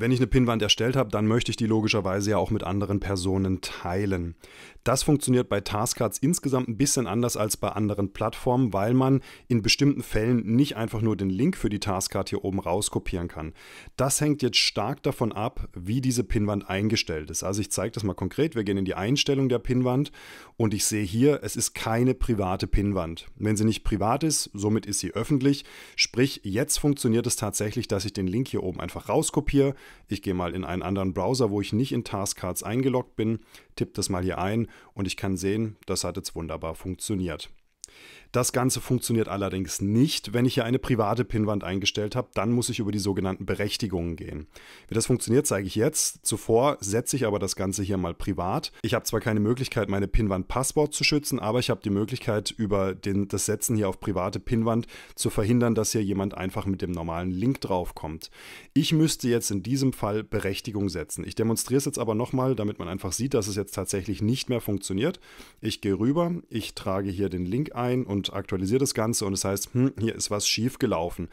Wenn ich eine Pinnwand erstellt habe, dann möchte ich die logischerweise ja auch mit anderen Personen teilen. Das funktioniert bei Taskcards insgesamt ein bisschen anders als bei anderen Plattformen, weil man in bestimmten Fällen nicht einfach nur den Link für die Taskcard hier oben rauskopieren kann. Das hängt jetzt stark davon ab, wie diese Pinnwand eingestellt ist. Also ich zeige das mal konkret. Wir gehen in die Einstellung der Pinnwand und ich sehe hier, es ist keine private Pinnwand. Wenn sie nicht privat ist, somit ist sie öffentlich. Sprich, jetzt funktioniert es tatsächlich, dass ich den Link hier oben einfach rauskopiere ich gehe mal in einen anderen Browser, wo ich nicht in Taskcards eingeloggt bin, tippe das mal hier ein und ich kann sehen, das hat jetzt wunderbar funktioniert. Das Ganze funktioniert allerdings nicht, wenn ich hier eine private Pinnwand eingestellt habe. Dann muss ich über die sogenannten Berechtigungen gehen. Wie das funktioniert, zeige ich jetzt. Zuvor setze ich aber das Ganze hier mal privat. Ich habe zwar keine Möglichkeit, meine Pinnwand-Passwort zu schützen, aber ich habe die Möglichkeit, über den, das Setzen hier auf private Pinnwand zu verhindern, dass hier jemand einfach mit dem normalen Link draufkommt. Ich müsste jetzt in diesem Fall Berechtigung setzen. Ich demonstriere es jetzt aber nochmal, damit man einfach sieht, dass es jetzt tatsächlich nicht mehr funktioniert. Ich gehe rüber, ich trage hier den Link ein und und aktualisiere das Ganze und es das heißt, hm, hier ist was schief gelaufen.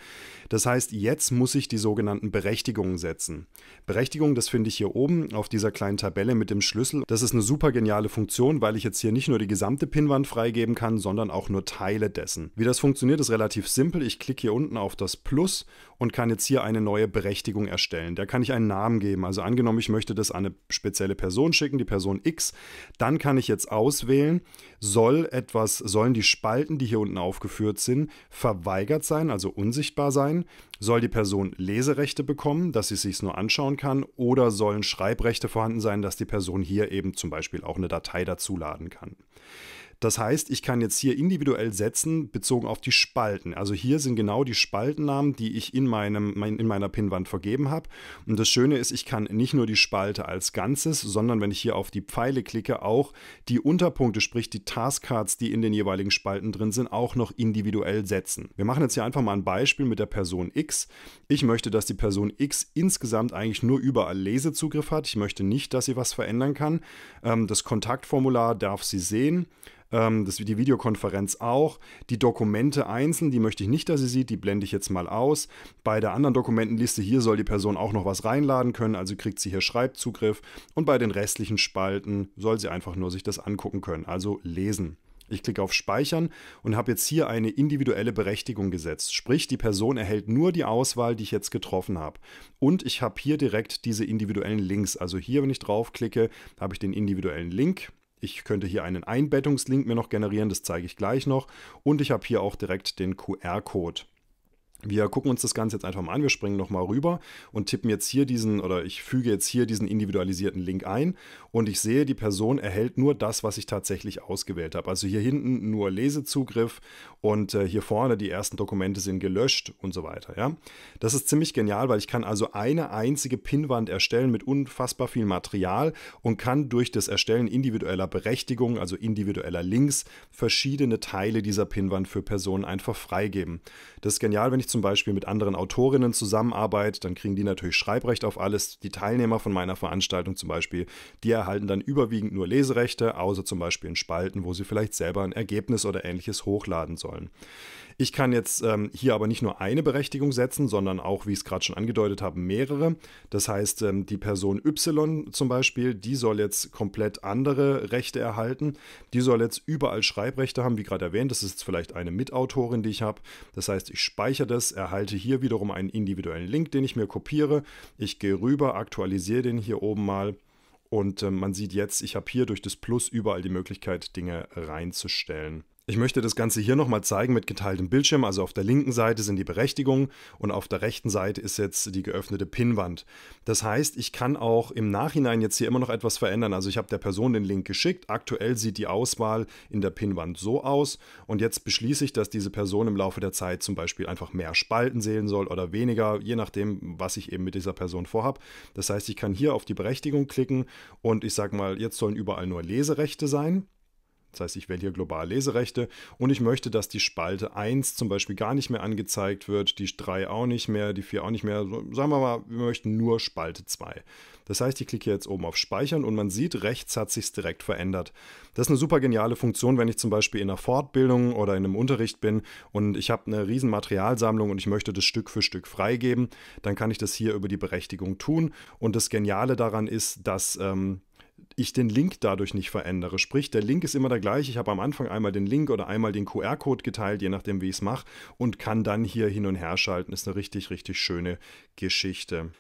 Das heißt, jetzt muss ich die sogenannten Berechtigungen setzen. Berechtigung, das finde ich hier oben auf dieser kleinen Tabelle mit dem Schlüssel. Das ist eine super geniale Funktion, weil ich jetzt hier nicht nur die gesamte Pinnwand freigeben kann, sondern auch nur Teile dessen. Wie das funktioniert, ist relativ simpel. Ich klicke hier unten auf das Plus und kann jetzt hier eine neue Berechtigung erstellen. Der kann ich einen Namen geben. Also angenommen, ich möchte das an eine spezielle Person schicken, die Person X. Dann kann ich jetzt auswählen, soll etwas, sollen die Spalten, die hier unten aufgeführt sind, verweigert sein, also unsichtbar sein? Soll die Person Leserechte bekommen, dass sie es sich nur anschauen kann? Oder sollen Schreibrechte vorhanden sein, dass die Person hier eben zum Beispiel auch eine Datei dazuladen kann? Das heißt, ich kann jetzt hier individuell setzen, bezogen auf die Spalten. Also hier sind genau die Spaltennamen, die ich in, meinem, in meiner Pinnwand vergeben habe. Und das Schöne ist, ich kann nicht nur die Spalte als Ganzes, sondern wenn ich hier auf die Pfeile klicke, auch die Unterpunkte, sprich die Taskcards, die in den jeweiligen Spalten drin sind, auch noch individuell setzen. Wir machen jetzt hier einfach mal ein Beispiel mit der Person X. Ich möchte, dass die Person X insgesamt eigentlich nur überall Lesezugriff hat. Ich möchte nicht, dass sie was verändern kann. Ähm, das Kontaktformular darf sie sehen ähm, das, die Videokonferenz auch. Die Dokumente einzeln, die möchte ich nicht, dass sie sieht, die blende ich jetzt mal aus. Bei der anderen Dokumentenliste hier soll die Person auch noch was reinladen können, also kriegt sie hier Schreibzugriff. Und bei den restlichen Spalten soll sie einfach nur sich das angucken können, also lesen. Ich klicke auf Speichern und habe jetzt hier eine individuelle Berechtigung gesetzt. Sprich, die Person erhält nur die Auswahl, die ich jetzt getroffen habe. Und ich habe hier direkt diese individuellen Links. Also hier, wenn ich draufklicke, habe ich den individuellen Link. Ich könnte hier einen Einbettungslink mir noch generieren, das zeige ich gleich noch. Und ich habe hier auch direkt den QR-Code. Wir gucken uns das Ganze jetzt einfach mal an. Wir springen nochmal rüber und tippen jetzt hier diesen oder ich füge jetzt hier diesen individualisierten Link ein und ich sehe, die Person erhält nur das, was ich tatsächlich ausgewählt habe. Also hier hinten nur Lesezugriff und äh, hier vorne die ersten Dokumente sind gelöscht und so weiter. Ja? Das ist ziemlich genial, weil ich kann also eine einzige Pinnwand erstellen mit unfassbar viel Material und kann durch das Erstellen individueller Berechtigungen, also individueller Links, verschiedene Teile dieser Pinnwand für Personen einfach freigeben. Das ist genial, wenn ich zum Beispiel mit anderen Autorinnen zusammenarbeite, dann kriegen die natürlich Schreibrecht auf alles. Die Teilnehmer von meiner Veranstaltung zum Beispiel, die erhalten dann überwiegend nur Leserechte, außer zum Beispiel in Spalten, wo sie vielleicht selber ein Ergebnis oder ähnliches hochladen sollen. Ich kann jetzt ähm, hier aber nicht nur eine Berechtigung setzen, sondern auch, wie ich es gerade schon angedeutet habe, mehrere. Das heißt, ähm, die Person Y zum Beispiel, die soll jetzt komplett andere Rechte erhalten. Die soll jetzt überall Schreibrechte haben, wie gerade erwähnt. Das ist jetzt vielleicht eine Mitautorin, die ich habe. Das heißt, ich speichere das, erhalte hier wiederum einen individuellen Link, den ich mir kopiere. Ich gehe rüber, aktualisiere den hier oben mal. Und äh, man sieht jetzt, ich habe hier durch das Plus überall die Möglichkeit, Dinge reinzustellen. Ich möchte das Ganze hier nochmal zeigen mit geteiltem Bildschirm. Also auf der linken Seite sind die Berechtigungen und auf der rechten Seite ist jetzt die geöffnete Pinnwand. Das heißt, ich kann auch im Nachhinein jetzt hier immer noch etwas verändern. Also ich habe der Person den Link geschickt. Aktuell sieht die Auswahl in der Pinnwand so aus. Und jetzt beschließe ich, dass diese Person im Laufe der Zeit zum Beispiel einfach mehr Spalten sehen soll oder weniger, je nachdem, was ich eben mit dieser Person vorhabe. Das heißt, ich kann hier auf die Berechtigung klicken und ich sage mal, jetzt sollen überall nur Leserechte sein. Das heißt, ich wähle hier global Leserechte und ich möchte, dass die Spalte 1 zum Beispiel gar nicht mehr angezeigt wird, die 3 auch nicht mehr, die 4 auch nicht mehr. sagen wir mal, wir möchten nur Spalte 2. Das heißt, ich klicke jetzt oben auf Speichern und man sieht, rechts hat sich direkt verändert. Das ist eine super geniale Funktion, wenn ich zum Beispiel in einer Fortbildung oder in einem Unterricht bin und ich habe eine riesen Materialsammlung und ich möchte das Stück für Stück freigeben, dann kann ich das hier über die Berechtigung tun. Und das Geniale daran ist, dass ähm, ich den Link dadurch nicht verändere. Sprich, der Link ist immer der gleiche. Ich habe am Anfang einmal den Link oder einmal den QR-Code geteilt, je nachdem, wie ich es mache, und kann dann hier hin und her schalten. Ist eine richtig, richtig schöne Geschichte.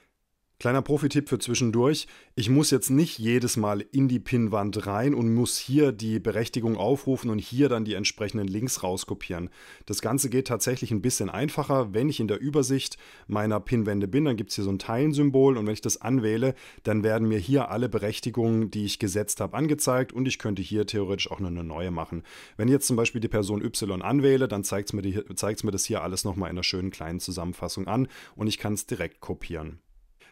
Kleiner Profi-Tipp für zwischendurch. Ich muss jetzt nicht jedes Mal in die Pinnwand rein und muss hier die Berechtigung aufrufen und hier dann die entsprechenden Links rauskopieren. Das Ganze geht tatsächlich ein bisschen einfacher. Wenn ich in der Übersicht meiner Pinwände bin, dann gibt es hier so ein Teilensymbol und wenn ich das anwähle, dann werden mir hier alle Berechtigungen, die ich gesetzt habe, angezeigt und ich könnte hier theoretisch auch noch eine neue machen. Wenn ich jetzt zum Beispiel die Person Y anwähle, dann zeigt es mir, mir das hier alles nochmal in einer schönen kleinen Zusammenfassung an und ich kann es direkt kopieren.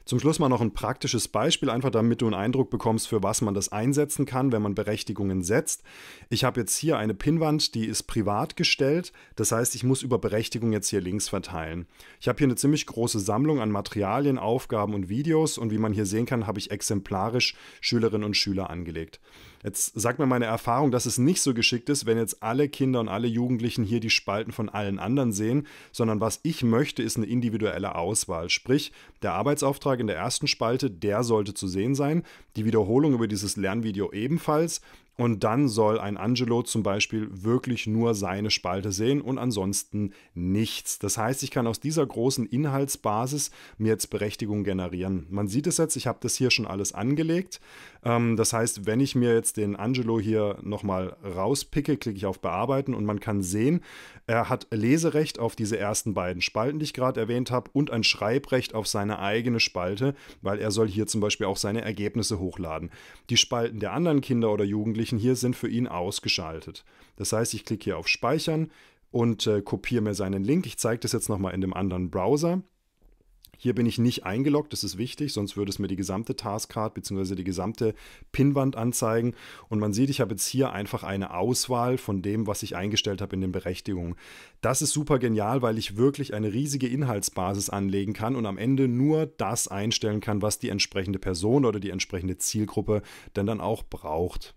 Zum Schluss mal noch ein praktisches Beispiel, einfach damit du einen Eindruck bekommst, für was man das einsetzen kann, wenn man Berechtigungen setzt. Ich habe jetzt hier eine Pinnwand, die ist privat gestellt. Das heißt, ich muss über Berechtigung jetzt hier links verteilen. Ich habe hier eine ziemlich große Sammlung an Materialien, Aufgaben und Videos und wie man hier sehen kann, habe ich exemplarisch Schülerinnen und Schüler angelegt. Jetzt sagt mir meine Erfahrung, dass es nicht so geschickt ist, wenn jetzt alle Kinder und alle Jugendlichen hier die Spalten von allen anderen sehen, sondern was ich möchte, ist eine individuelle Auswahl. Sprich, der Arbeitsauftrag in der ersten Spalte, der sollte zu sehen sein, die Wiederholung über dieses Lernvideo ebenfalls und dann soll ein Angelo zum Beispiel wirklich nur seine Spalte sehen und ansonsten nichts. Das heißt, ich kann aus dieser großen Inhaltsbasis mir jetzt Berechtigung generieren. Man sieht es jetzt, ich habe das hier schon alles angelegt. Ähm, das heißt, wenn ich mir jetzt den Angelo hier nochmal rauspicke, klicke ich auf Bearbeiten und man kann sehen, er hat Leserecht auf diese ersten beiden Spalten, die ich gerade erwähnt habe, und ein Schreibrecht auf seine eigene Spalte, weil er soll hier zum Beispiel auch seine Ergebnisse hochladen. Die Spalten der anderen Kinder oder Jugendlichen Jugendlichen hier sind für ihn ausgeschaltet. Das heißt, ich klicke hier auf Speichern und äh, kopiere mir seinen Link. Ich zeige das jetzt nochmal in dem anderen Browser. Hier bin ich nicht eingeloggt, das ist wichtig, sonst würde es mir die gesamte Taskcard bzw. die gesamte Pinwand anzeigen. Und man sieht, ich habe jetzt hier einfach eine Auswahl von dem, was ich eingestellt habe in den Berechtigungen. Das ist super genial, weil ich wirklich eine riesige Inhaltsbasis anlegen kann und am Ende nur das einstellen kann, was die entsprechende Person oder die entsprechende Zielgruppe denn dann auch braucht.